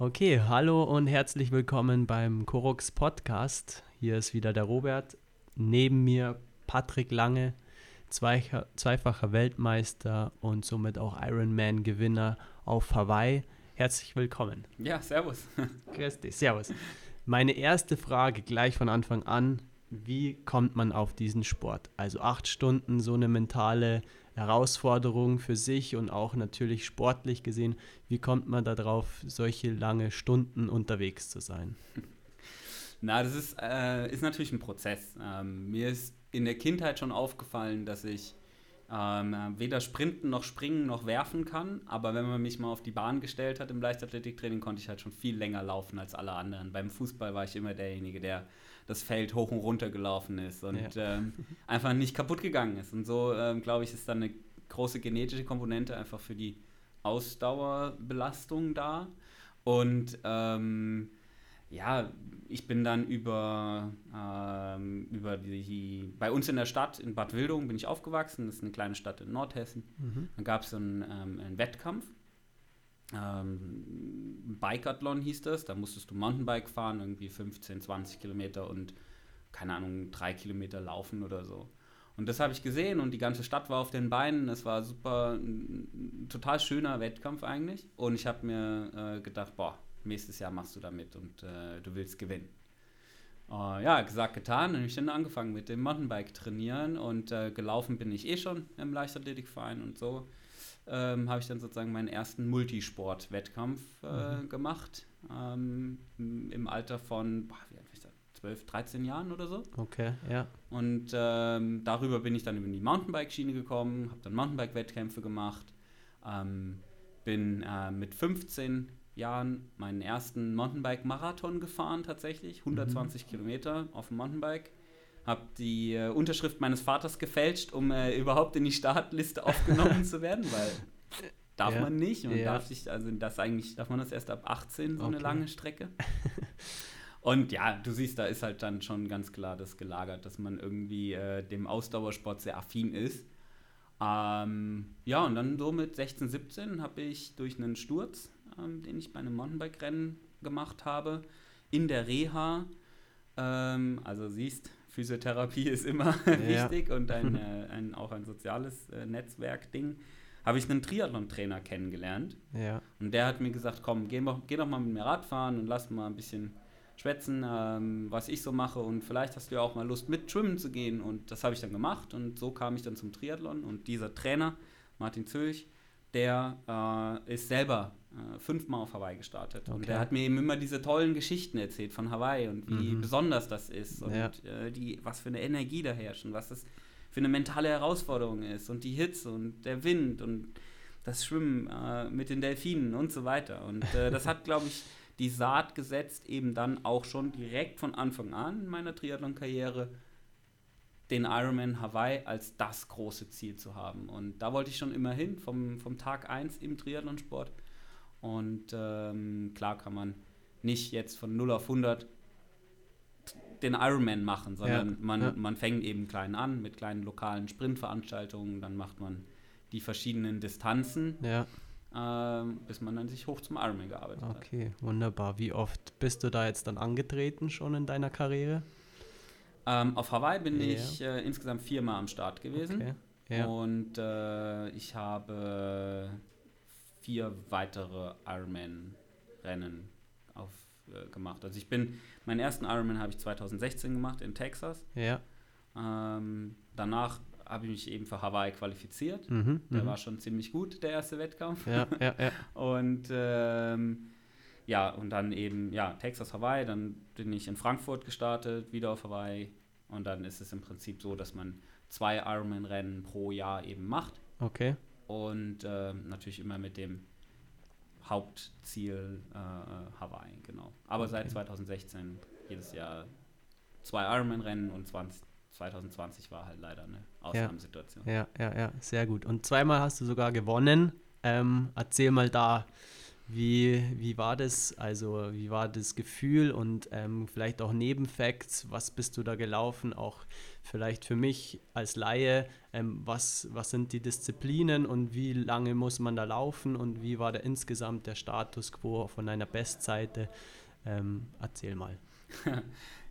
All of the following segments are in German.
Okay, hallo und herzlich willkommen beim Korux Podcast. Hier ist wieder der Robert. Neben mir Patrick Lange, zweifacher Weltmeister und somit auch Ironman-Gewinner auf Hawaii. Herzlich willkommen. Ja, servus. Grüß dich, servus. Meine erste Frage gleich von Anfang an, wie kommt man auf diesen Sport? Also acht Stunden, so eine mentale Herausforderung für sich und auch natürlich sportlich gesehen. Wie kommt man darauf, solche lange Stunden unterwegs zu sein? Na, das ist, äh, ist natürlich ein Prozess. Ähm, mir ist in der Kindheit schon aufgefallen, dass ich ähm, weder sprinten noch springen noch werfen kann. Aber wenn man mich mal auf die Bahn gestellt hat im Leichtathletiktraining, konnte ich halt schon viel länger laufen als alle anderen. Beim Fußball war ich immer derjenige, der das Feld hoch und runter gelaufen ist und ja. ähm, einfach nicht kaputt gegangen ist. Und so, ähm, glaube ich, ist dann eine große genetische Komponente einfach für die Ausdauerbelastung da. Und ähm, ja, ich bin dann über, ähm, über die, bei uns in der Stadt, in Bad Wildung, bin ich aufgewachsen. Das ist eine kleine Stadt in Nordhessen. Mhm. Dann gab es einen, ähm, einen Wettkampf. Ähm, Bikeathlon hieß das. Da musstest du Mountainbike fahren, irgendwie 15, 20 Kilometer und keine Ahnung, drei Kilometer laufen oder so. Und das habe ich gesehen und die ganze Stadt war auf den Beinen. Es war super, ein, total schöner Wettkampf eigentlich. Und ich habe mir äh, gedacht, boah, nächstes Jahr machst du da mit und äh, du willst gewinnen. Uh, ja, gesagt, getan. Und ich dann angefangen mit dem Mountainbike trainieren und äh, gelaufen bin ich eh schon im Leichtathletikverein und so ähm, habe ich dann sozusagen meinen ersten Multisport-Wettkampf äh, mhm. gemacht. Ähm, Im Alter von, boah, wie alt war ich da? 12, 13 Jahren oder so. Okay, ja. Und ähm, darüber bin ich dann über die Mountainbike-Schiene gekommen, habe dann Mountainbike-Wettkämpfe gemacht, ähm, bin äh, mit 15 Jahren meinen ersten Mountainbike-Marathon gefahren tatsächlich, 120 mhm. Kilometer auf dem Mountainbike. Habe die äh, Unterschrift meines Vaters gefälscht, um äh, überhaupt in die Startliste aufgenommen zu werden, weil darf ja. man nicht. Man ja. darf sich, also das eigentlich, darf man das erst ab 18, so okay. eine lange Strecke. Und ja, du siehst, da ist halt dann schon ganz klar das gelagert, dass man irgendwie äh, dem Ausdauersport sehr affin ist. Ähm, ja, und dann so mit 16, 17 habe ich durch einen Sturz ähm, den ich bei einem Mountainbike-Rennen gemacht habe, in der Reha. Ähm, also siehst, Physiotherapie ist immer ja. wichtig und ein, äh, ein, auch ein soziales äh, Netzwerk-Ding. Habe ich einen Triathlon-Trainer kennengelernt. Ja. Und der hat mir gesagt, komm, geh, geh doch mal mit mir Radfahren und lass mal ein bisschen schwätzen, ähm, was ich so mache und vielleicht hast du ja auch mal Lust mit schwimmen zu gehen und das habe ich dann gemacht und so kam ich dann zum Triathlon und dieser Trainer, Martin Zülch, der äh, ist selber fünfmal auf Hawaii gestartet. Okay. Und der hat mir eben immer diese tollen Geschichten erzählt von Hawaii und wie mhm. besonders das ist und ja. äh, die, was für eine Energie da herrscht und was das für eine mentale Herausforderung ist und die Hitze und der Wind und das Schwimmen äh, mit den Delfinen und so weiter. Und äh, das hat, glaube ich, die Saat gesetzt, eben dann auch schon direkt von Anfang an in meiner Triathlon-Karriere den Ironman Hawaii als das große Ziel zu haben. Und da wollte ich schon immer hin, vom, vom Tag 1 im Triathlonsport. Und ähm, klar kann man nicht jetzt von 0 auf 100 den Ironman machen, sondern ja, man, ja. man fängt eben klein an mit kleinen lokalen Sprintveranstaltungen, dann macht man die verschiedenen Distanzen, ja. ähm, bis man dann sich hoch zum Ironman gearbeitet okay, hat. Okay, wunderbar. Wie oft bist du da jetzt dann angetreten schon in deiner Karriere? Ähm, auf Hawaii bin ich äh, insgesamt viermal am Start gewesen. Okay. Und äh, ich habe vier weitere Ironman-Rennen äh, gemacht. Also ich bin, meinen ersten Ironman habe ich 2016 gemacht in Texas. Ja. Ähm, danach habe ich mich eben für Hawaii qualifiziert. Mhm, der mhm. war schon ziemlich gut, der erste Wettkampf. Ja, ja, ja. und ähm, ja, und dann eben, ja, Texas, Hawaii, dann bin ich in Frankfurt gestartet, wieder auf Hawaii. Und dann ist es im Prinzip so, dass man zwei Ironman-Rennen pro Jahr eben macht. Okay und äh, natürlich immer mit dem Hauptziel äh, Hawaii, genau. Aber okay. seit 2016 jedes Jahr zwei Ironman-Rennen und 20, 2020 war halt leider eine Ausnahmesituation. Ja, ja, ja, sehr gut. Und zweimal hast du sogar gewonnen. Ähm, erzähl mal da, Wie, wie war das? Also, wie war das Gefühl und ähm, vielleicht auch Nebenfacts? Was bist du da gelaufen? Auch vielleicht für mich als Laie, ähm, was, was sind die Disziplinen und wie lange muss man da laufen und wie war da insgesamt der Status quo von deiner Bestseite? Ähm, erzähl mal.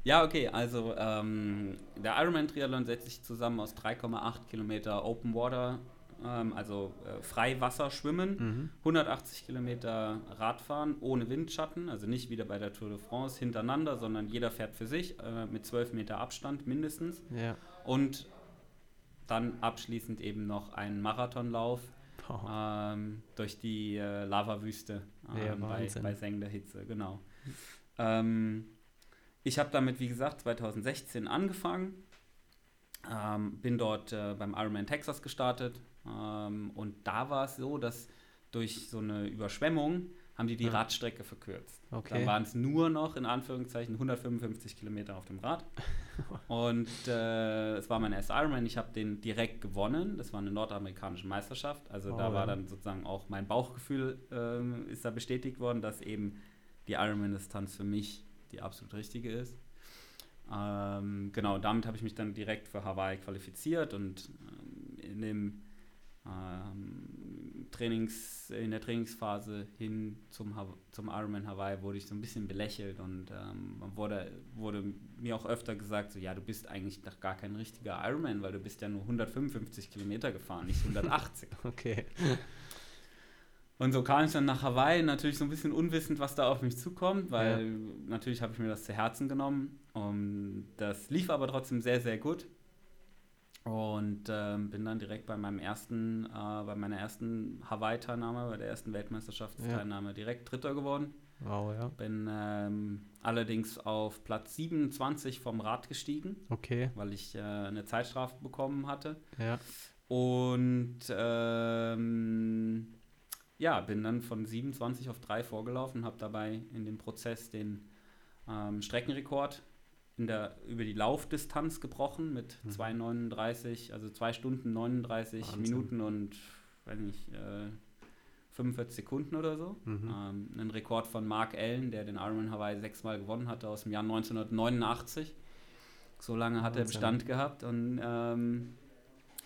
ja, okay, also ähm, der Ironman Triathlon setzt sich zusammen aus 3,8 Kilometer Open Water ähm, also äh, Freiwasser schwimmen, mhm. 180 Kilometer Radfahren ohne Windschatten, also nicht wieder bei der Tour de France hintereinander, sondern jeder fährt für sich äh, mit 12 Meter Abstand mindestens. Ja. Und dann abschließend eben noch ein Marathonlauf ähm, durch die äh, Lavawüste äh, ja, bei, bei sengender Hitze, genau. Ähm, ich habe damit, wie gesagt, 2016 angefangen, ähm, bin dort äh, beim Ironman Texas gestartet, ähm, und da war es so, dass durch so eine Überschwemmung haben die die ja. Radstrecke verkürzt. Okay. Dann waren es nur noch in Anführungszeichen 155 Kilometer auf dem Rad. und äh, es war mein erster Ironman. Ich habe den direkt gewonnen. Das war eine nordamerikanische Meisterschaft. Also oh, da war dann sozusagen auch mein Bauchgefühl äh, ist da bestätigt worden, dass eben die Ironman-Distanz für mich die absolut richtige ist. Ähm, genau, damit habe ich mich dann direkt für Hawaii qualifiziert und ähm, in dem ähm, Trainings, in der Trainingsphase hin zum, zum Ironman Hawaii wurde ich so ein bisschen belächelt und ähm, wurde, wurde mir auch öfter gesagt, so ja, du bist eigentlich noch gar kein richtiger Ironman, weil du bist ja nur 155 Kilometer gefahren, nicht 180. okay. Und so kam ich dann nach Hawaii, natürlich so ein bisschen unwissend, was da auf mich zukommt, weil ja. natürlich habe ich mir das zu Herzen genommen. Und das lief aber trotzdem sehr, sehr gut. Und ähm, bin dann direkt bei meinem ersten, äh, bei meiner ersten Hawaii-Teilnahme, bei der ersten Weltmeisterschaftsteilnahme ja. direkt Dritter geworden. Wow, ja. Bin ähm, allerdings auf Platz 27 vom Rad gestiegen. Okay. Weil ich äh, eine Zeitstrafe bekommen hatte. Ja. Und ähm, ja, bin dann von 27 auf 3 vorgelaufen, habe dabei in dem Prozess den ähm, Streckenrekord in der, über die Laufdistanz gebrochen mit mhm. 2,39, also 2 Stunden 39 Wahnsinn. Minuten und weiß nicht, äh, 45 Sekunden oder so. Mhm. Ähm, ein Rekord von Mark Allen, der den Ironman Hawaii sechsmal gewonnen hatte aus dem Jahr 1989. So lange hat Wahnsinn. er Bestand gehabt und ähm,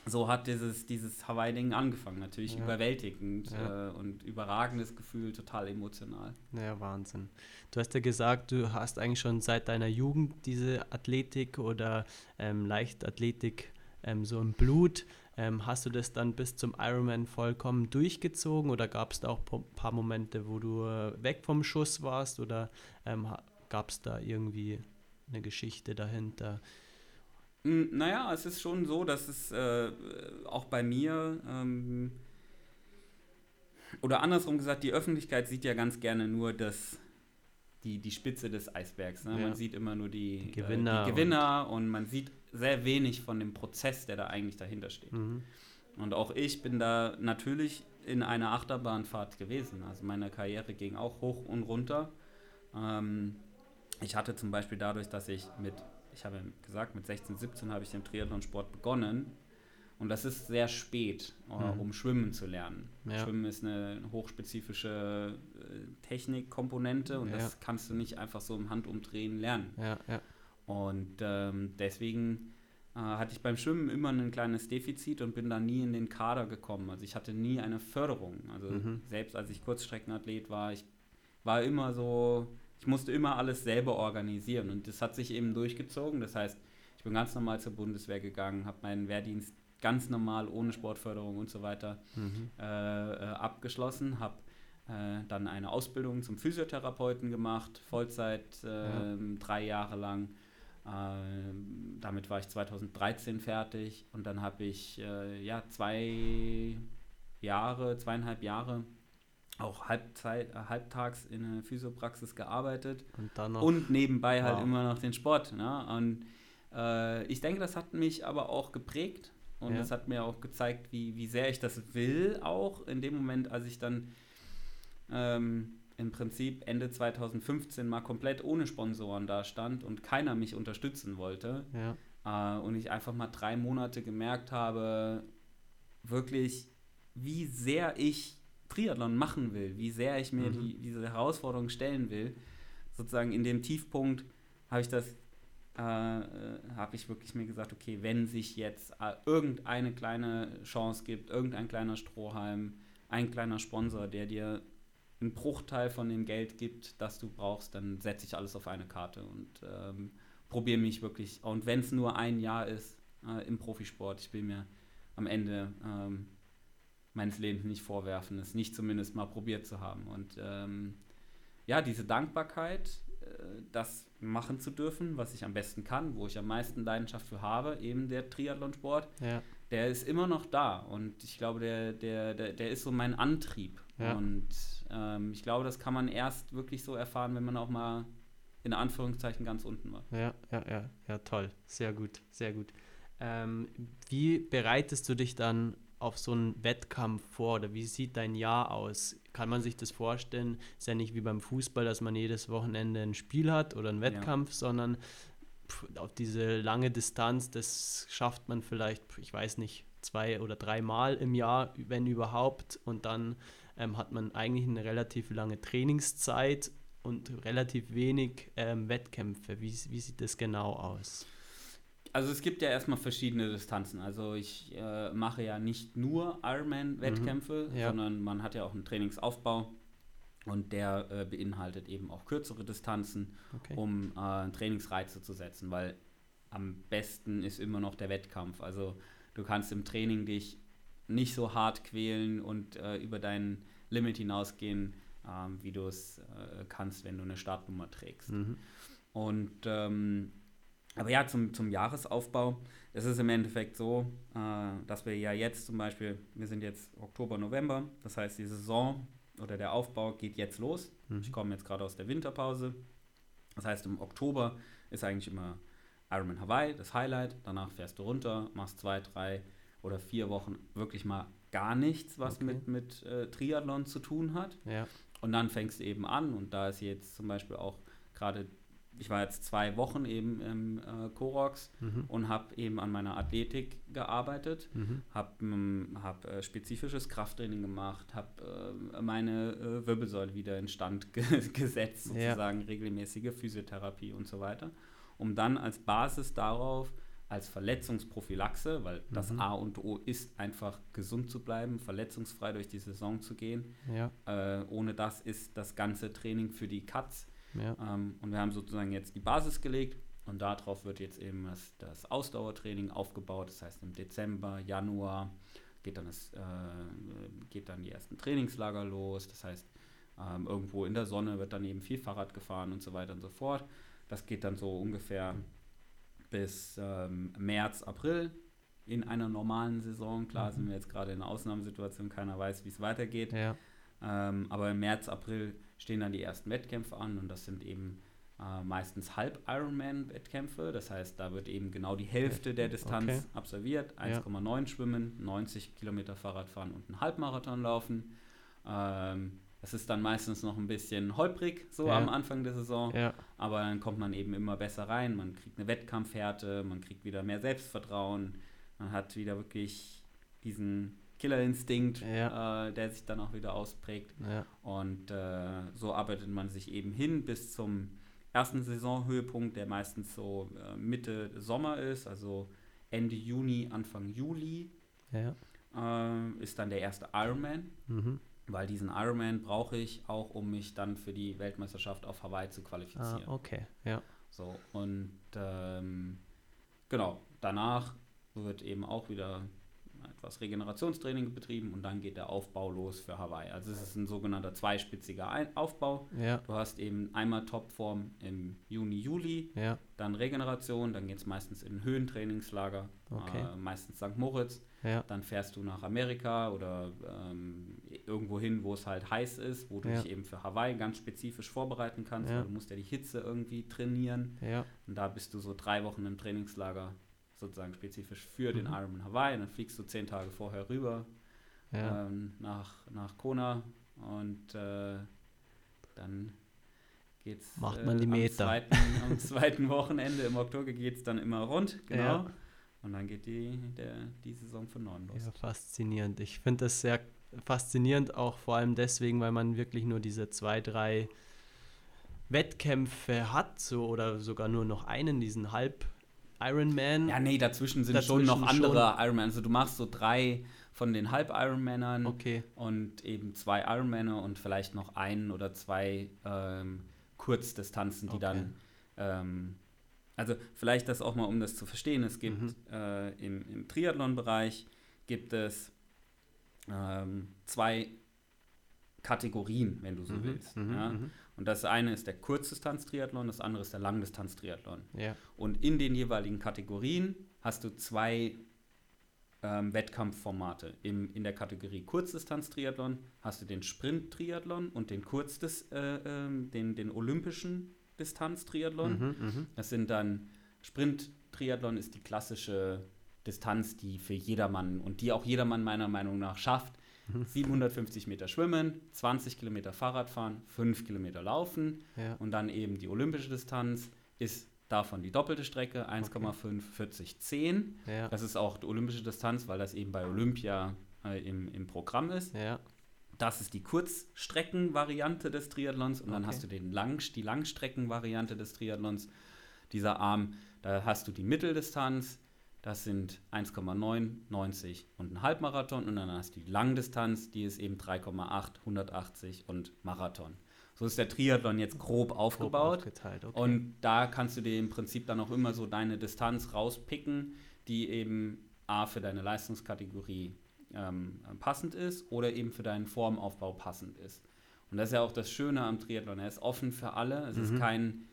so hat dieses, dieses Hawaii-Ding angefangen. Natürlich ja. überwältigend ja. Äh, und überragendes Gefühl, total emotional. Ja, Wahnsinn. Du hast ja gesagt, du hast eigentlich schon seit deiner Jugend diese Athletik oder ähm, Leichtathletik ähm, so im Blut. Ähm, hast du das dann bis zum Ironman vollkommen durchgezogen oder gab es da auch ein paar Momente, wo du äh, weg vom Schuss warst oder ähm, gab es da irgendwie eine Geschichte dahinter? Hm, naja, es ist schon so, dass es äh, auch bei mir, ähm, oder andersrum gesagt, die Öffentlichkeit sieht ja ganz gerne nur das, die, die Spitze des Eisbergs. Ne? Ja. Man sieht immer nur die, die Gewinner, äh, die Gewinner und, und, man sieht sehr wenig von dem Prozess, der da eigentlich dahinter steht. Mhm. Und auch ich bin da natürlich in einer Achterbahnfahrt gewesen. Also meine Karriere ging auch hoch und runter. Ähm, ich hatte zum Beispiel dadurch, dass ich mit ich habe gesagt, mit 16, 17 habe ich den Triathlonsport begonnen. Und das ist sehr spät, äh, mhm. um Schwimmen zu lernen. Ja. Schwimmen ist eine hochspezifische äh, Technikkomponente und ja. das kannst du nicht einfach so im Handumdrehen lernen. Ja, und ähm, deswegen äh, hatte ich beim Schwimmen immer ein kleines Defizit und bin da nie in den Kader gekommen. Also ich hatte nie eine Förderung. Also mhm. selbst als ich Kurzstreckenathlet war, ich war immer so ich musste immer alles selber organisieren und das hat sich eben durchgezogen. Das heißt, ich bin ganz normal zur Bundeswehr gegangen, habe meinen Wehrdienst ganz normal ohne Sportförderung und so weiter mhm. äh, äh, abgeschlossen, habe äh, dann eine Ausbildung zum Physiotherapeuten gemacht, Vollzeit äh, ja. drei Jahre lang. Ähm, damit war ich 2013 fertig und dann habe ich äh, ja zwei Jahre, zweieinhalb Jahre auch Halbzeit, äh, halbtags in der Physiopraxis gearbeitet und, dann noch, und nebenbei halt wow. immer noch den Sport. Ne? Und äh, ich denke, das hat mich aber auch geprägt und ja. das hat mir auch gezeigt, wie, wie sehr ich das will, auch in dem Moment, als ich dann ähm, im Prinzip Ende 2015 mal komplett ohne Sponsoren da stand und keiner mich unterstützen wollte. Ja. Äh, und ich einfach mal drei Monate gemerkt habe, wirklich, wie sehr ich Triathlon machen will, wie sehr ich mir mhm. die, diese Herausforderung stellen will, sozusagen in dem Tiefpunkt habe ich das, äh, äh habe ich wirklich mir gesagt, okay, wenn sich jetzt äh, irgendeine kleine Chance gibt, irgendein kleiner Strohhalm, ein kleiner Sponsor, der dir einen Bruchteil von dem Geld gibt, das du brauchst, dann setze ich alles auf eine Karte und ähm, probiere mich wirklich. Und wenn es nur ein Jahr ist äh, im Profisport, ich will mir am Ende ähm, meines Lebens nicht vorwerfen, es nicht zumindest mal probiert zu haben. Und ähm, ja, diese Dankbarkeit, äh, das machen zu dürfen, was ich am besten kann, wo ich am meisten Leidenschaft für habe, eben der Triathlonsport, ja. der ist immer noch da. Und ich glaube, der, der, der, der ist so mein Antrieb. Ja. Und ähm, ich glaube, das kann man erst wirklich so erfahren, wenn man auch mal in Anführungszeichen ganz unten war. Ja, ja, ja, ja, toll. Sehr gut, sehr gut. Ähm, wie bereitest du dich dann auf so einen Wettkampf vor oder wie sieht dein Jahr aus? Kann man sich das vorstellen? Ist ja nicht wie beim Fußball, dass man jedes Wochenende ein Spiel hat oder einen Wettkampf, ja. sondern auf diese lange Distanz, das schafft man vielleicht, ich weiß nicht, zwei oder dreimal im Jahr, wenn überhaupt. Und dann ähm, hat man eigentlich eine relativ lange Trainingszeit und relativ wenig ähm, Wettkämpfe. Wie, wie sieht das genau aus? Also es gibt ja erstmal verschiedene Distanzen. Also ich äh, mache ja nicht nur Ironman-Wettkämpfe, mhm, ja. sondern man hat ja auch einen Trainingsaufbau und der äh, beinhaltet eben auch kürzere Distanzen, okay. um äh, Trainingsreize zu setzen, weil am besten ist immer noch der Wettkampf. Also du kannst im Training dich nicht so hart quälen und äh, über dein Limit hinausgehen, ähm, wie du es äh, kannst, wenn du eine Startnummer trägst. Mhm. Und ähm, aber ja, zum, zum Jahresaufbau, es ist im Endeffekt so, äh, dass wir ja jetzt zum Beispiel, wir sind jetzt Oktober, November, das heißt, die Saison oder der Aufbau geht jetzt los. Mhm. Ich komme jetzt gerade aus der Winterpause. Das heißt, im Oktober ist eigentlich immer Ironman Hawaii, das Highlight. Danach fährst du runter, machst zwei, drei oder vier Wochen wirklich mal gar nichts, was okay. mit, mit äh, Triathlon zu tun hat. Ja. Und dann fängst du eben an und da ist jetzt zum Beispiel auch gerade ich war jetzt zwei Wochen eben im äh, Korox mhm. und habe eben an meiner Athletik gearbeitet, mhm. habe ähm, hab, äh, spezifisches Krafttraining gemacht, habe äh, meine äh, Wirbelsäule wieder instand ge gesetzt, sozusagen ja. regelmäßige Physiotherapie und so weiter, um dann als Basis darauf als Verletzungsprophylaxe, weil mhm. das A und O ist einfach gesund zu bleiben, verletzungsfrei durch die Saison zu gehen. Ja. Äh, ohne das ist das ganze Training für die Katz ja. Ähm, und wir haben sozusagen jetzt die Basis gelegt und darauf wird jetzt eben das, das Ausdauertraining aufgebaut. Das heißt, im Dezember, Januar geht dann, das, äh, geht dann die ersten Trainingslager los. Das heißt, ähm, irgendwo in der Sonne wird dann eben viel Fahrrad gefahren und so weiter und so fort. Das geht dann so ungefähr bis ähm, März, April in einer normalen Saison. Klar mhm. sind wir jetzt gerade in einer Ausnahmesituation, keiner weiß, wie es weitergeht. Ja. Ähm, aber im März, April stehen dann die ersten Wettkämpfe an und das sind eben äh, meistens Halb-Ironman-Wettkämpfe. Das heißt, da wird eben genau die Hälfte der Distanz okay. absolviert. 1,9 ja. Schwimmen, 90 Kilometer Fahrrad fahren und einen Halbmarathon laufen. Ähm, das ist dann meistens noch ein bisschen holprig, so ja. am Anfang der Saison. Ja. Aber dann kommt man eben immer besser rein. Man kriegt eine Wettkampfhärte, man kriegt wieder mehr Selbstvertrauen. Man hat wieder wirklich diesen Killerinstinkt, ja. äh, der sich dann auch wieder ausprägt. Ja. Und äh, so arbeitet man sich eben hin bis zum ersten Saisonhöhepunkt, der meistens so äh, Mitte Sommer ist, also Ende Juni, Anfang Juli. Ja. Äh, ist dann der erste Ironman. Mhm. Weil diesen Ironman brauche ich auch, um mich dann für die Weltmeisterschaft auf Hawaii zu qualifizieren. Ah, okay, ja. So, und ähm, genau, danach wird eben auch wieder etwas Regenerationstraining betrieben und dann geht der Aufbau los für Hawaii. Also es ist ein sogenannter zweispitziger Aufbau. Ja. Du hast eben einmal Topform im Juni, Juli, ja. dann Regeneration, dann geht es meistens in ein Höhentrainingslager, okay. äh, meistens St. Moritz. Ja. Dann fährst du nach Amerika oder ähm, irgendwo hin, wo es halt heiß ist, wo du dich eben für Hawaii ganz spezifisch vorbereiten kannst, du musst ja die Hitze irgendwie trainieren. Und da bist du so drei Wochen im Trainingslager sozusagen spezifisch für mhm. den Ironman Hawaii. dann fliegst du zehn Tage vorher rüber ja. ähm, nach, nach Kona und äh, dann geht's Macht man die Meter. Am zweiten, am zweiten Wochenende im Oktober geht es dann immer rund, genau. Ja. Und dann geht die, der, die Saison von neun los. Ja, faszinierend. Ich finde das sehr faszinierend, auch vor allem deswegen, weil man wirklich nur diese zwei, drei Wettkämpfe hat, so oder sogar nur noch einen, diesen Halb Ironman. Ja, nee, dazwischen sind dazwischen schon noch andere schon. Ironman. Also du machst so drei von den Halb-Ironmännern okay. und eben zwei Ironmänner und vielleicht noch einen oder zwei ähm, Kurzdistanzen, die okay. dann ähm, also vielleicht das auch mal, um das zu verstehen. Es gibt mhm. äh, im, im Triathlon-Bereich gibt es ähm, zwei Kategorien, wenn du so mhm. willst. Mhm. Ja? Mhm. Und das eine ist der Kurzdistanz-Triathlon, das andere ist der Langdistanz-Triathlon. Ja. Und in den jeweiligen Kategorien hast du zwei ähm, Wettkampfformate. Im, in der Kategorie Kurzdistanz-Triathlon hast du den Sprint-Triathlon und den Kurzdis, äh, äh, den, den olympischen Distanz-Triathlon. Mhm, mh. Das sind dann Sprint-Triathlon ist die klassische Distanz, die für jedermann und die auch jedermann meiner Meinung nach schafft. 750 Meter schwimmen, 20 Kilometer Fahrrad fahren, 5 Kilometer laufen ja. und dann eben die olympische Distanz ist davon die doppelte Strecke, 1,5, okay. 40, 10. Ja. Das ist auch die olympische Distanz, weil das eben bei Olympia äh, im, im Programm ist. Ja. Das ist die Kurzstreckenvariante des Triathlons und okay. dann hast du den Lang, die Langstreckenvariante des Triathlons. Dieser Arm, da hast du die Mitteldistanz, das sind 1,9, 90 und ein Halbmarathon. Und dann hast du die Langdistanz, die ist eben 3,8, 180 und Marathon. So ist der Triathlon jetzt grob aufgebaut. Grob okay. Und da kannst du dir im Prinzip dann auch immer so deine Distanz rauspicken, die eben A für deine Leistungskategorie ähm, passend ist oder eben für deinen Formaufbau passend ist. Und das ist ja auch das Schöne am Triathlon. Er ist offen für alle. Es mhm. ist kein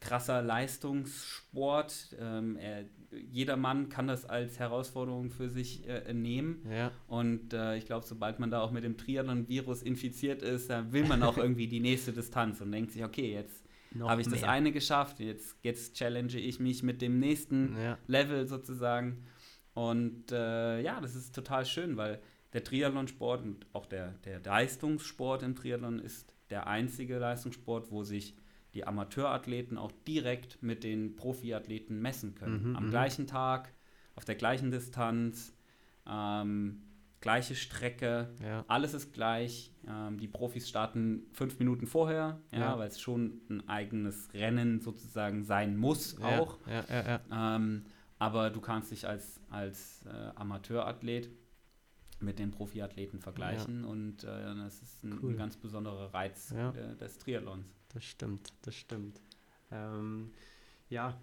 krasser Leistungssport. Ähm, er, jeder Mann kann das als Herausforderung für sich äh, nehmen. Ja. Und äh, ich glaube, sobald man da auch mit dem Triathlon-Virus infiziert ist, dann will man auch irgendwie die nächste Distanz und denkt sich, okay, jetzt habe ich mehr. das eine geschafft, jetzt, jetzt challenge ich mich mit dem nächsten ja. Level sozusagen. Und äh, ja, das ist total schön, weil der Triathlonsport und auch der, der Leistungssport im Triathlon ist der einzige Leistungssport, wo sich die Amateurathleten auch direkt mit den Profiathleten messen können. Mhm, Am mhm. gleichen Tag, auf der gleichen Distanz, ähm, gleiche Strecke, ja. alles ist gleich. Ähm, die Profis starten fünf Minuten vorher, ja, ja. weil es schon ein eigenes Rennen sozusagen sein muss auch. Ähm, aber du kannst dich als, als äh, Amateurathlet mit den Profiathleten vergleichen und äh, das ist ein, cool. ein, ganz besonderer Reiz äh, des Triathlons das stimmt, das stimmt. Ähm, ja,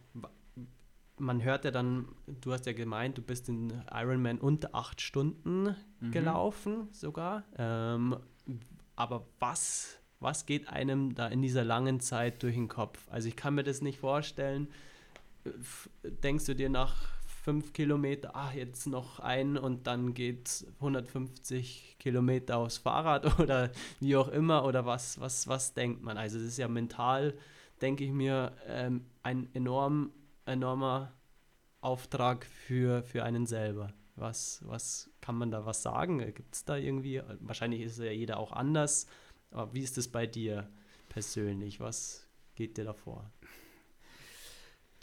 man hört ja dann, du hast ja gemeint, du bist in Ironman unter acht Stunden mhm. gelaufen sogar. Ähm, aber was, was geht einem da in dieser langen Zeit durch den Kopf? Also ich kann mir das nicht vorstellen. Denkst du dir nach fünf Kilometer, ach, jetzt noch ein und dann geht 150 Kilometer aufs Fahrrad oder wie auch immer oder was, was, was denkt man? Also es ist ja mental, denke ich mir, ähm, ein enorm, enormer Auftrag für, für einen selber. Was, was kann man da was sagen? Gibt es da irgendwie, wahrscheinlich ist ja jeder auch anders, aber wie ist es bei dir persönlich? Was geht dir da vor?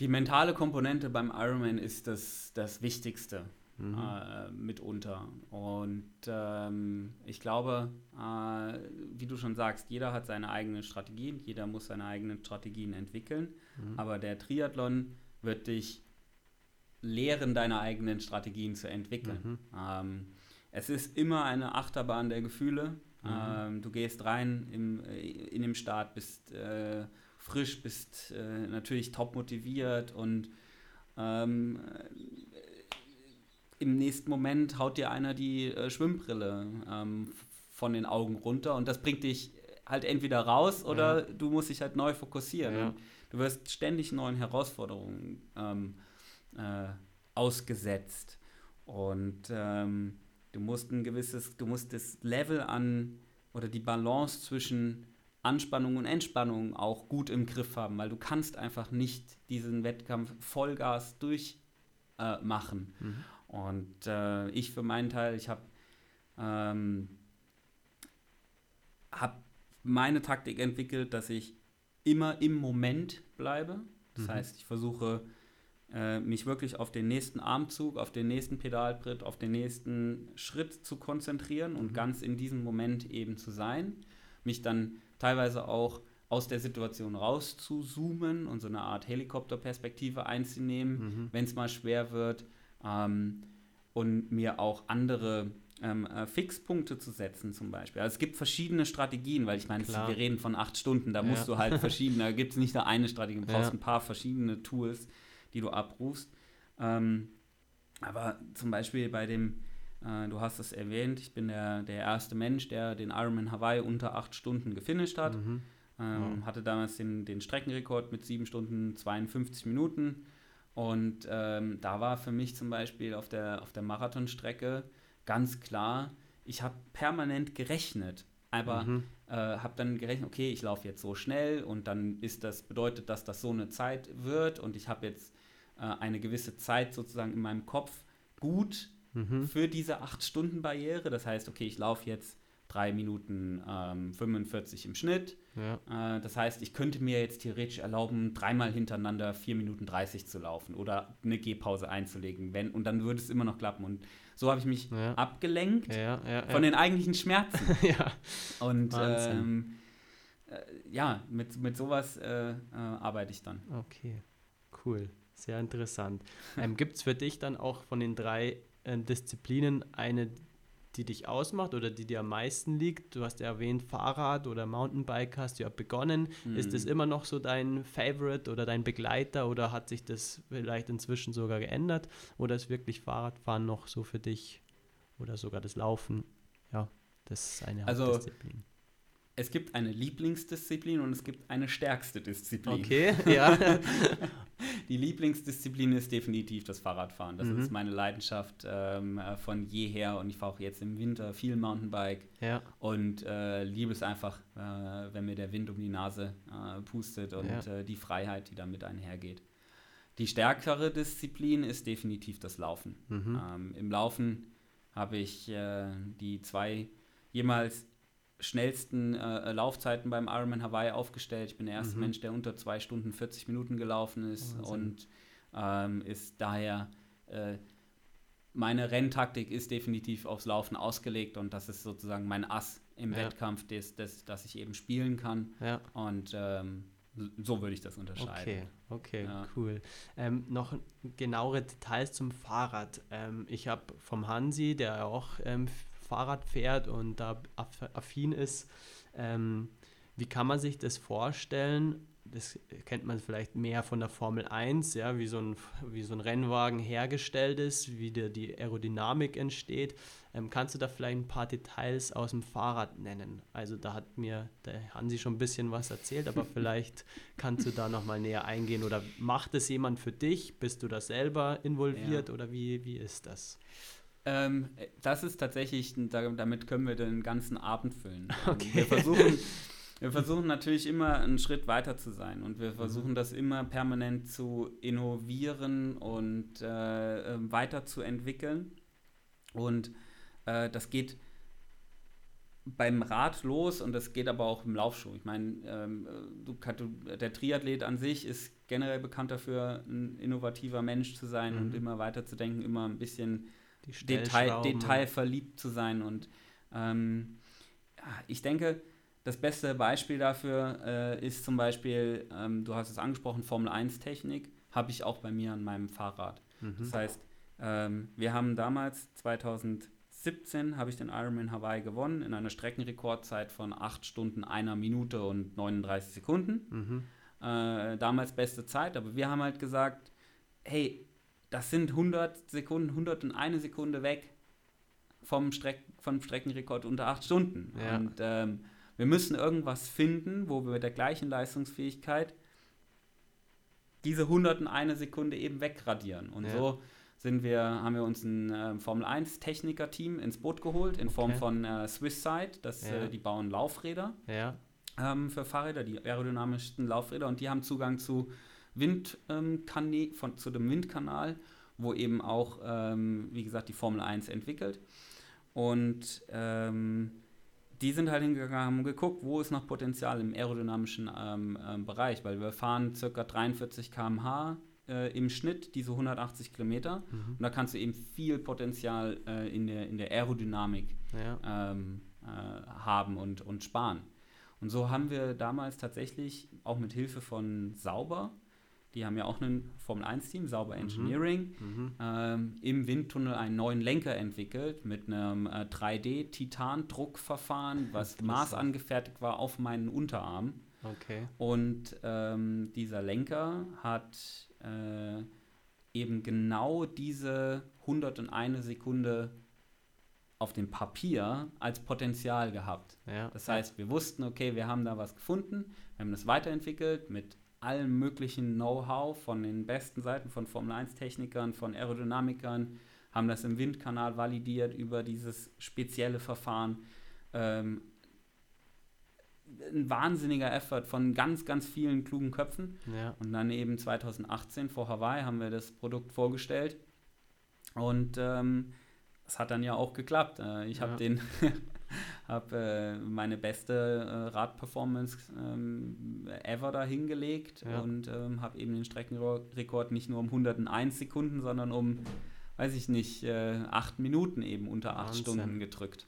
Die mentale Komponente beim Ironman ist das, das Wichtigste mhm. äh, mitunter. Und ähm, ich glaube, äh, wie du schon sagst, jeder hat seine eigenen Strategien, jeder muss seine eigenen Strategien entwickeln. Mhm. Aber der Triathlon wird dich lehren, deine eigenen Strategien zu entwickeln. Mhm. Ähm, es ist immer eine Achterbahn der Gefühle. Mhm. Ähm, du gehst rein im, äh, in dem Start, bist äh, frisch, bist äh, natürlich top motiviert und ähm, im nächsten Moment haut dir einer die äh, Schwimmbrille ähm, von den Augen runter und das bringt dich halt entweder raus oder ja. du musst dich halt neu fokussieren. Ja. Du wirst ständig neuen Herausforderungen ähm, äh, ausgesetzt und ähm, du musst ein gewisses, du musst das Level an oder die Balance zwischen Anspannung und Entspannung auch gut im Griff haben, weil du kannst einfach nicht diesen Wettkampf Vollgas durchmachen. Äh, mhm. Und äh, ich für meinen Teil, ich habe ähm, hab meine Taktik entwickelt, dass ich immer im Moment bleibe. Das mhm. heißt, ich versuche äh, mich wirklich auf den nächsten Armzug, auf den nächsten Pedaltritt, auf den nächsten Schritt zu konzentrieren und Mhm. ganz in diesem Moment eben zu sein. Mich dann teilweise auch aus der Situation rauszuzoomen und so eine Art Helikopterperspektive einzunehmen, Mhm. wenn es mal schwer wird. Ähm, und mir auch andere ähm, äh, Fixpunkte zu setzen zum Beispiel. Also es gibt verschiedene Strategien, weil ich meine, wir reden von acht Stunden, da Ja. musst du halt verschiedene, da gibt es nicht nur eine Strategie, du brauchst Ja. ein paar verschiedene Tools, die du abrufst. Ähm, aber zum Beispiel bei dem, äh, du hast es erwähnt, ich bin der, der erste Mensch, der den Ironman Hawaii unter acht Stunden gefinisht hat. Mhm. Ähm, Hatte damals den, den Streckenrekord mit 7 Stunden 52 Minuten. Und ähm, da war für mich zum Beispiel auf der, auf der Marathonstrecke ganz klar, ich habe permanent gerechnet. Aber Mhm. äh, habe dann gerechnet, okay, ich laufe jetzt so schnell und dann ist das, bedeutet das, dass so eine Zeit wird und ich habe jetzt äh, eine gewisse Zeit sozusagen in meinem Kopf gut Mhm. für diese 8-Stunden-Barriere. Das heißt, okay, ich laufe jetzt 3 Minuten ähm, 45 im Schnitt. Ja. Äh, das heißt, ich könnte mir jetzt theoretisch erlauben, dreimal hintereinander 4 Minuten 30 zu laufen oder eine Gehpause einzulegen, wenn, und dann würde es immer noch klappen. Und so habe ich mich Ja. abgelenkt Ja, von den eigentlichen Schmerzen. Und ähm, äh, ja, mit, mit sowas äh, äh, arbeite ich dann. Okay, cool. Sehr interessant. Ähm, Gibt es für dich dann auch von den drei äh, Disziplinen eine, die dich ausmacht oder die dir am meisten liegt? Du hast ja erwähnt, Fahrrad oder Mountainbike hast du ja begonnen. Ist das Mhm. immer noch so dein Favorite oder dein Begleiter oder hat sich das vielleicht inzwischen sogar geändert? Oder ist wirklich Fahrradfahren noch so für dich oder sogar das Laufen? Ja, das ist eine Also, Hauptdisziplin. Es gibt eine Lieblingsdisziplin und es gibt eine stärkste Disziplin. Okay, ja. Die Lieblingsdisziplin ist definitiv das Fahrradfahren. Das Mhm. ist meine Leidenschaft ähm, äh, von jeher und ich fahre auch jetzt im Winter viel Mountainbike ja. und äh, liebe es einfach, äh, wenn mir der Wind um die Nase äh, pustet und Ja. äh, die Freiheit, die damit einhergeht. Die stärkere Disziplin ist definitiv das Laufen. Mhm. Ähm, Im Laufen habe ich äh, die zwei jemals schnellsten äh, Laufzeiten beim Ironman Hawaii aufgestellt. Ich bin der erste Mhm. Mensch, der unter zwei Stunden 40 Minuten gelaufen ist Wahnsinn. und ähm, ist daher äh, meine Renntaktik ist definitiv aufs Laufen ausgelegt und das ist sozusagen mein Ass im Ja. Wettkampf, das, das, das ich eben spielen kann. ja. Und ähm, so würde ich das unterscheiden. Okay, okay, Ja. cool. Ähm, noch genauere Details zum Fahrrad. Ähm, ich habe vom Hansi, der auch ähm, Fahrrad fährt und da aff affin ist, ähm, wie kann man sich das vorstellen? Das kennt man vielleicht mehr von der Formel 1, ja, wie so ein, wie so ein Rennwagen hergestellt ist, wie der, die Aerodynamik entsteht. Ähm, kannst du da vielleicht ein paar Details aus dem Fahrrad nennen? Also da hat mir der Hansi schon ein bisschen was erzählt, aber vielleicht kannst du da nochmal näher eingehen oder macht es jemand für dich? Bist du da selber involviert Ja. oder wie, wie ist das? Ähm, das ist tatsächlich, da- damit können wir den ganzen Abend füllen. Okay. Wir versuchen, wir versuchen natürlich immer einen Schritt weiter zu sein und Mhm. wir versuchen das immer permanent zu innovieren und äh, ähm, weiterzuentwickeln. Und äh, das geht beim Rad los und das geht aber auch im Laufschuh. Ich meine, ähm, du, der Triathlet an sich ist generell bekannt dafür, ein innovativer Mensch zu sein Mhm. und immer weiterzudenken, immer ein bisschen Detail, Stellschrauben. detailverliebt zu sein. Und ähm, ja, ich denke, das beste Beispiel dafür äh, ist zum Beispiel, ähm, du hast es angesprochen, Formel 1-Technik, habe ich auch bei mir an meinem Fahrrad. Mhm. Das heißt, ähm, wir haben damals, 2017, habe ich den Ironman Hawaii gewonnen, in einer Streckenrekordzeit von 8 Stunden, einer Minute und 39 Sekunden Mhm. äh, damals beste Zeit, aber wir haben halt gesagt, hey, das sind 100 Sekunden, 101 Sekunde weg vom, Streck vom Streckenrekord unter 8 Stunden. Ja. Und ähm, wir müssen irgendwas finden, wo wir mit der gleichen Leistungsfähigkeit diese 101 Sekunde eben wegradieren. Und Ja. so sind wir, haben wir uns ein ähm, Formel 1 Techniker-Team ins Boot geholt in Form Okay. von äh, Swisside, das, Ja. äh, die bauen Laufräder ähm, für Fahrräder, die aerodynamischsten Laufräder und die haben Zugang zu Wind, ähm, von, zu dem Windkanal, wo eben auch, ähm, wie gesagt, die Formel 1 entwickelt. Und ähm, die sind halt hingegangen, haben geguckt, wo ist noch Potenzial im aerodynamischen ähm, ähm, Bereich, weil wir fahren ca. 43 km/h äh, im Schnitt diese 180 Kilometer. Mhm. Und da kannst du eben viel Potenzial äh, in, der, in der Aerodynamik Ja. ähm, äh, haben und, und sparen. Und so haben wir damals tatsächlich auch mit Hilfe von Sauber, die haben ja auch ein Formel-1-Team, Sauber Mhm. Engineering, Mhm. ähm, im Windtunnel einen neuen Lenker entwickelt mit einem äh, 3D-Titan-Druckverfahren, was maßangefertigt war auf meinen Unterarm. Okay. Und ähm, dieser Lenker hat äh, eben genau diese 101 Sekunde auf dem Papier als Potenzial gehabt. Ja. Das heißt, wir wussten, okay, wir haben da was gefunden, wir haben das weiterentwickelt mit allem möglichen Know-how von den besten Seiten von Formel-1-Technikern, von Aerodynamikern, haben das im Windkanal validiert über dieses spezielle Verfahren. Ähm, ein wahnsinniger Effort von ganz, ganz vielen klugen Köpfen. ja. Und dann eben 2018 vor Hawaii haben wir das Produkt vorgestellt. Und ähm, es hat dann ja auch geklappt. Äh, ich habe Ja. den, habe äh, meine beste äh, Radperformance ähm, ever da hingelegt Ja. und ähm, habe eben den Streckenrekord nicht nur um 101 Sekunden, sondern um, weiß ich nicht, äh, acht Minuten eben unter acht Wahnsinn. Stunden gedrückt.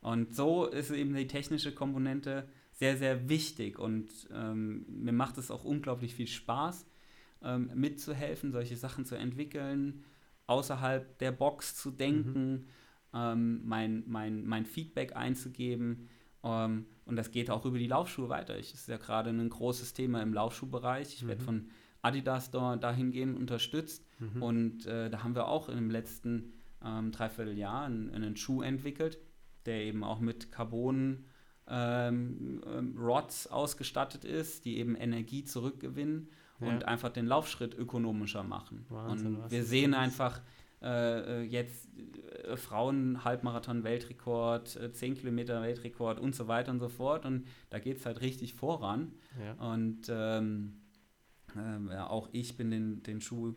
Und so ist eben die technische Komponente sehr, sehr wichtig und ähm, mir macht es auch unglaublich viel Spaß, ähm, mitzuhelfen, solche Sachen zu entwickeln, außerhalb der Box zu denken, ähm, mein, mein, mein Feedback einzugeben. Ähm, und das geht auch über die Laufschuhe weiter. Ich, das ist ja gerade ein großes Thema im Laufschuhbereich. Ich werde Mhm. von Adidas da, dahingehend unterstützt. Mhm. Und äh, da haben wir auch dem letzten ähm, Dreivierteljahr einen, einen Schuh entwickelt, der eben auch mit Carbon ähm, ähm, Rods ausgestattet ist, die eben Energie zurückgewinnen Ja. und einfach den Laufschritt ökonomischer machen. Wahnsinn, und wir sehen einfach äh, äh, jetzt äh, Frauen Halbmarathon Weltrekord, äh, 10 Kilometer Weltrekord und so weiter und so fort. Und da geht es halt richtig voran. ja. Und ähm, ähm, ja, auch ich bin den, den Schuh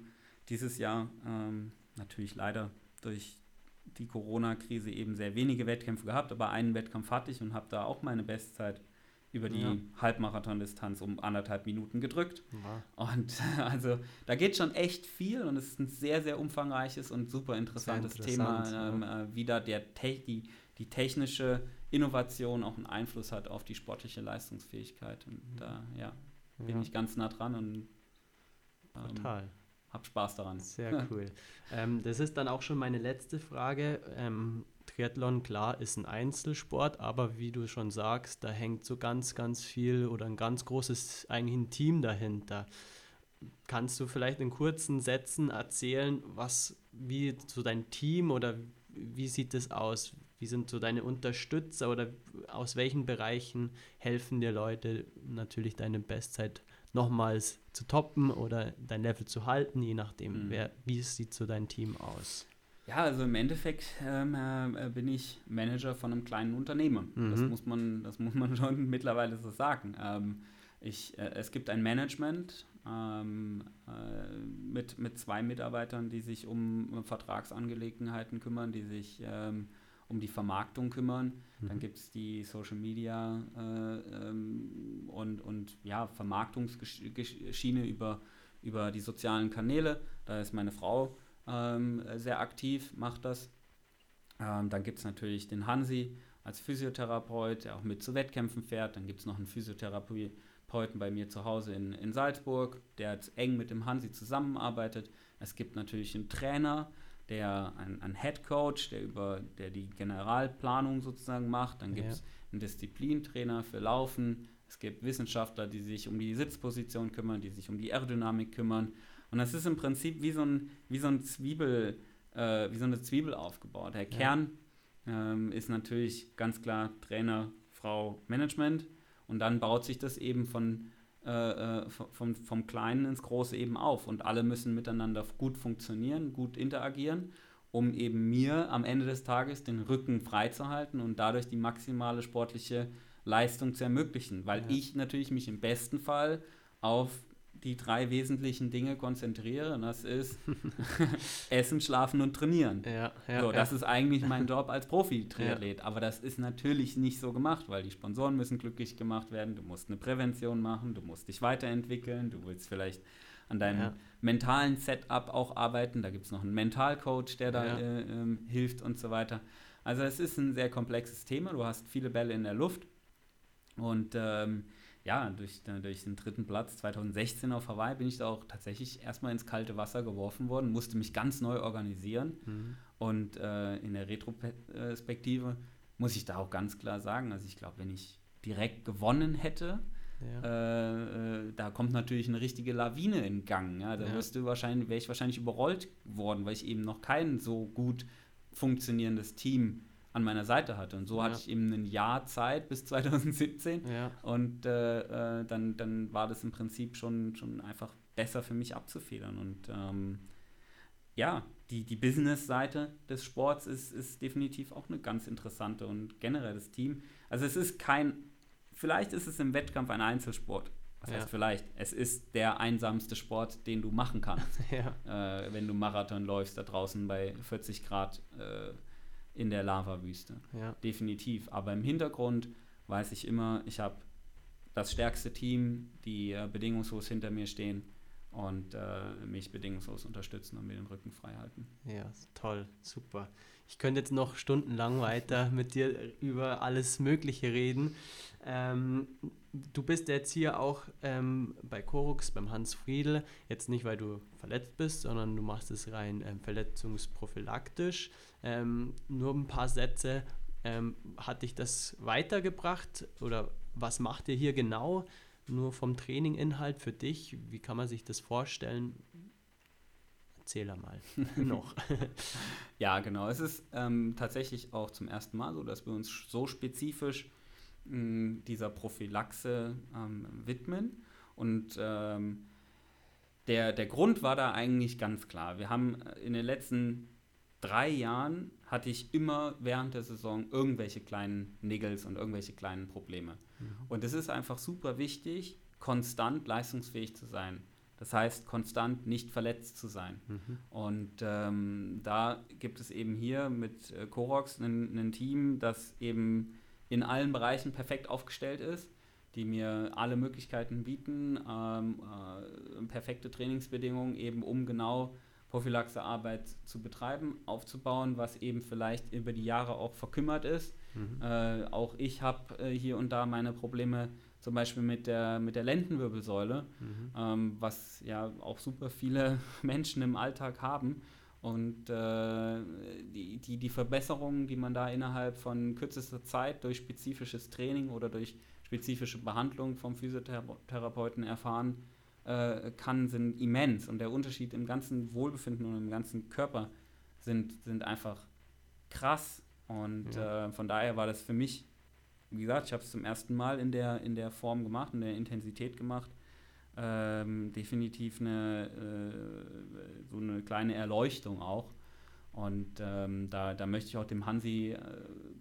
dieses Jahr ähm, natürlich leider durch die Corona-Krise eben sehr wenige Wettkämpfe gehabt, aber einen Wettkampf hatte ich und habe da auch meine Bestzeit über die Ja. Halbmarathon-Distanz um anderthalb Minuten gedrückt. Wow. Und also da geht schon echt viel und es ist ein sehr, sehr umfangreiches und super interessantes Sehr Thema, interessant, ähm, äh, wie da der Te die, die technische Innovation auch einen Einfluss hat auf die sportliche Leistungsfähigkeit. Und da ja, bin Mhm. Ja. ich ganz nah dran und ähm, Total. hab Spaß daran. Sehr cool. ähm, das ist dann auch schon meine letzte Frage. Ähm, Triathlon, klar, ist ein Einzelsport, aber wie du schon sagst, da hängt so ganz, ganz viel oder ein ganz großes, eigentlich ein Team dahinter. Kannst du vielleicht in kurzen Sätzen erzählen, was, wie so dein Team oder wie sieht es aus? Wie sind so deine Unterstützer oder aus welchen Bereichen helfen dir Leute, natürlich deine Bestzeit nochmals zu toppen oder dein Level zu halten, je nachdem, Mhm. wer, wie sieht so dein Team aus? Ja, also im Endeffekt ähm, äh, bin ich Manager von einem kleinen Unternehmen. Das, Mhm. muss man, das muss man schon mittlerweile so sagen. Ähm, ich, äh, es gibt ein Management ähm, äh, mit, mit zwei Mitarbeitern, die sich um Vertragsangelegenheiten kümmern, die sich ähm, um die Vermarktung kümmern. Dann Mhm. gibt es die Social Media äh, ähm, und, und ja, Vermarktungsschiene über, über die sozialen Kanäle. Da ist meine Frau ähm, sehr aktiv, macht das. Ähm, dann gibt es natürlich den Hansi als Physiotherapeut, der auch mit zu Wettkämpfen fährt. Dann gibt es noch einen Physiotherapeuten bei mir zu Hause in, in Salzburg, der jetzt eng mit dem Hansi zusammenarbeitet. Es gibt natürlich einen Trainer, der ein, ein Head Coach, der über der die Generalplanung sozusagen macht. Dann gibt es einen Disziplintrainer für Laufen. Es gibt Wissenschaftler, die sich um die Sitzposition kümmern, die sich um die Aerodynamik kümmern. Und das ist im Prinzip wie so ein, wie so ein Zwiebel, äh, wie so eine Zwiebel aufgebaut. Der Ja. Kern ähm, ist natürlich ganz klar Trainer, Frau, Management. Und dann baut sich das eben von, äh, äh, vom, vom Kleinen ins Große eben auf. Und alle müssen miteinander gut funktionieren, gut interagieren, um eben mir am Ende des Tages den Rücken freizuhalten und dadurch die maximale sportliche Leistung zu ermöglichen. Weil Ja. ich natürlich mich im besten Fall auf die drei wesentlichen Dinge konzentriere. Das ist Essen, Schlafen und Trainieren. Ja, ja, so, das ja. ist eigentlich mein Job als Profi-Triathlet. Aber das ist natürlich nicht so gemacht, weil die Sponsoren müssen glücklich gemacht werden. Du musst eine Prävention machen, du musst dich weiterentwickeln, du willst vielleicht an deinem mentalen Setup auch arbeiten. Da gibt es noch einen Mentalcoach, der da äh, ähm, hilft und so weiter. Also es ist ein sehr komplexes Thema. Du hast viele Bälle in der Luft. Und ähm, ja, durch, äh, durch den dritten Platz 2016 auf Hawaii bin ich da auch tatsächlich erstmal ins kalte Wasser geworfen worden, musste mich ganz neu organisieren. Mhm. Und äh, in der Retrospektive muss ich da auch ganz klar sagen, also ich glaube, wenn ich direkt gewonnen hätte, Ja. äh, äh, da kommt natürlich eine richtige Lawine in Gang. Ja? Da Ja. wirst du wahrscheinlich, wäre ich wahrscheinlich überrollt worden, weil ich eben noch kein so gut funktionierendes Team an meiner Seite hatte. Und so hatte Ja. ich eben ein Jahr Zeit bis 2017. ja. Und äh, äh, dann, dann war das im Prinzip schon, schon einfach besser für mich abzufedern. Und ähm, ja, die, die Business-Seite des Sports ist, ist definitiv auch eine ganz interessante und generell das Team. Also es ist kein, vielleicht ist es im Wettkampf ein Einzelsport. Was Ja. heißt vielleicht? Es ist der einsamste Sport, den du machen kannst, ja. äh, wenn du Marathon läufst da draußen bei 40 Grad äh, in der Lavawüste ja. definitiv. Aber im Hintergrund weiß ich immer, ich habe das stärkste Team, die äh, bedingungslos hinter mir stehen und äh, mich bedingungslos unterstützen und mir den Rücken frei halten. Ja, toll, super. Ich könnte jetzt noch stundenlang weiter mit dir über alles Mögliche reden. Ähm, du bist jetzt hier auch ähm, bei Korux, beim Hans Friedl, jetzt nicht, weil du verletzt bist, sondern du machst es rein ähm, verletzungsprophylaktisch. Ähm, nur ein paar Sätze. Ähm, hat dich das weitergebracht oder was macht ihr hier genau? Nur vom Traininginhalt für dich? Wie kann man sich das vorstellen? Erzähl mal noch. Ja, genau. Es ist ähm, tatsächlich auch zum ersten Mal so, dass wir uns so spezifisch mh, dieser Prophylaxe ähm, widmen. Und ähm, der, der Grund war da eigentlich ganz klar. Wir haben äh, in den letzten drei Jahren hatte ich immer während der Saison irgendwelche kleinen Niggles und irgendwelche kleinen Probleme. Und es ist einfach super wichtig, konstant leistungsfähig zu sein. Das heißt, konstant nicht verletzt zu sein. Mhm. Und ähm, da gibt es eben hier mit äh, Corox ein, ein Team, das eben in allen Bereichen perfekt aufgestellt ist, die mir alle Möglichkeiten bieten, ähm, äh, perfekte Trainingsbedingungen eben um genau Prophylaxearbeit zu betreiben, aufzubauen, was eben vielleicht über die Jahre auch verkümmert ist. Mhm. Äh, auch ich habe äh, hier und da meine Probleme zum Beispiel mit der, mit der Lendenwirbelsäule, Mhm. ähm, was ja auch super viele Menschen im Alltag haben. Und äh, die, die, die Verbesserungen, die man da innerhalb von kürzester Zeit durch spezifisches Training oder durch spezifische Behandlung vom Physiotherapeuten erfahren äh, kann, sind immens. Und der Unterschied im ganzen Wohlbefinden und im ganzen Körper sind, sind einfach krass. Und Ja. äh, von daher war das für mich, wie gesagt, ich habe es zum ersten Mal in der, in der Form gemacht, in der Intensität gemacht. Ähm, definitiv eine, äh, so eine kleine Erleuchtung auch. Und ähm, da, da möchte ich auch dem Hansi äh,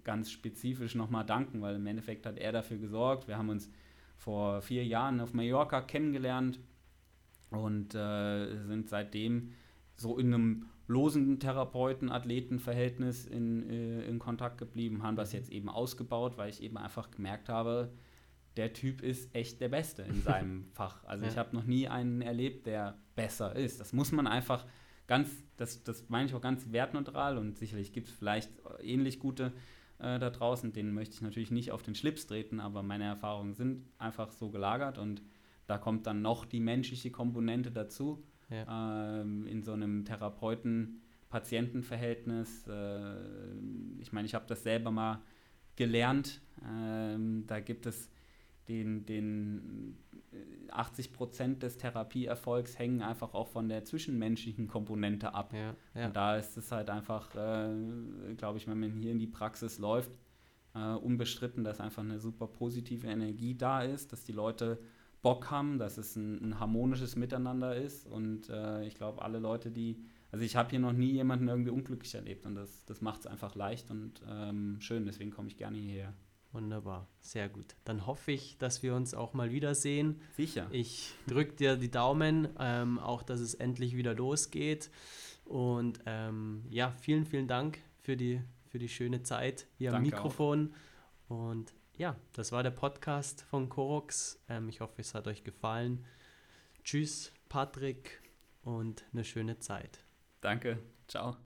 ganz spezifisch nochmal danken, weil im Endeffekt hat er dafür gesorgt. Wir haben uns vor vier Jahren auf Mallorca kennengelernt und äh, sind seitdem so in einem losen Therapeuten-Athleten-Verhältnis in, äh, in Kontakt geblieben, haben das jetzt eben ausgebaut, weil ich eben einfach gemerkt habe, der Typ ist echt der Beste in seinem Fach. Also Ja. ich habe noch nie einen erlebt, der besser ist. Das muss man einfach ganz, das, das meine ich auch ganz wertneutral und sicherlich gibt es vielleicht ähnlich gute äh, da draußen, denen möchte ich natürlich nicht auf den Schlips treten, aber meine Erfahrungen sind einfach so gelagert und da kommt dann noch die menschliche Komponente dazu Ja. ähm, in so einem Therapeuten-Patienten-Verhältnis. Äh, ich meine, ich habe das selber mal gelernt. Ähm, da gibt es den, den äh, 80 Prozent des Therapieerfolgs hängen einfach auch von der zwischenmenschlichen Komponente ab. Ja, ja. Und da ist es halt einfach, äh, glaube ich, wenn man hier in die Praxis läuft, äh, unbestritten, dass einfach eine super positive Energie da ist, dass die Leute Bock haben, dass es ein, ein harmonisches Miteinander ist. Und äh, ich glaube, alle Leute, die, also ich habe hier noch nie jemanden irgendwie unglücklich erlebt und das, das macht es einfach leicht und ähm, schön, deswegen komme ich gerne hierher. Wunderbar, sehr gut. Dann hoffe ich, dass wir uns auch mal wiedersehen. Sicher. Ich drücke dir die Daumen, ähm, auch dass es endlich wieder losgeht. Und ähm, ja, vielen, vielen Dank für die, für die schöne Zeit hier am Danke Mikrofon. Und ja, das war der Podcast von Korox. Ähm, ich hoffe, es hat euch gefallen. Tschüss, Patrick, und eine schöne Zeit. Danke. Ciao.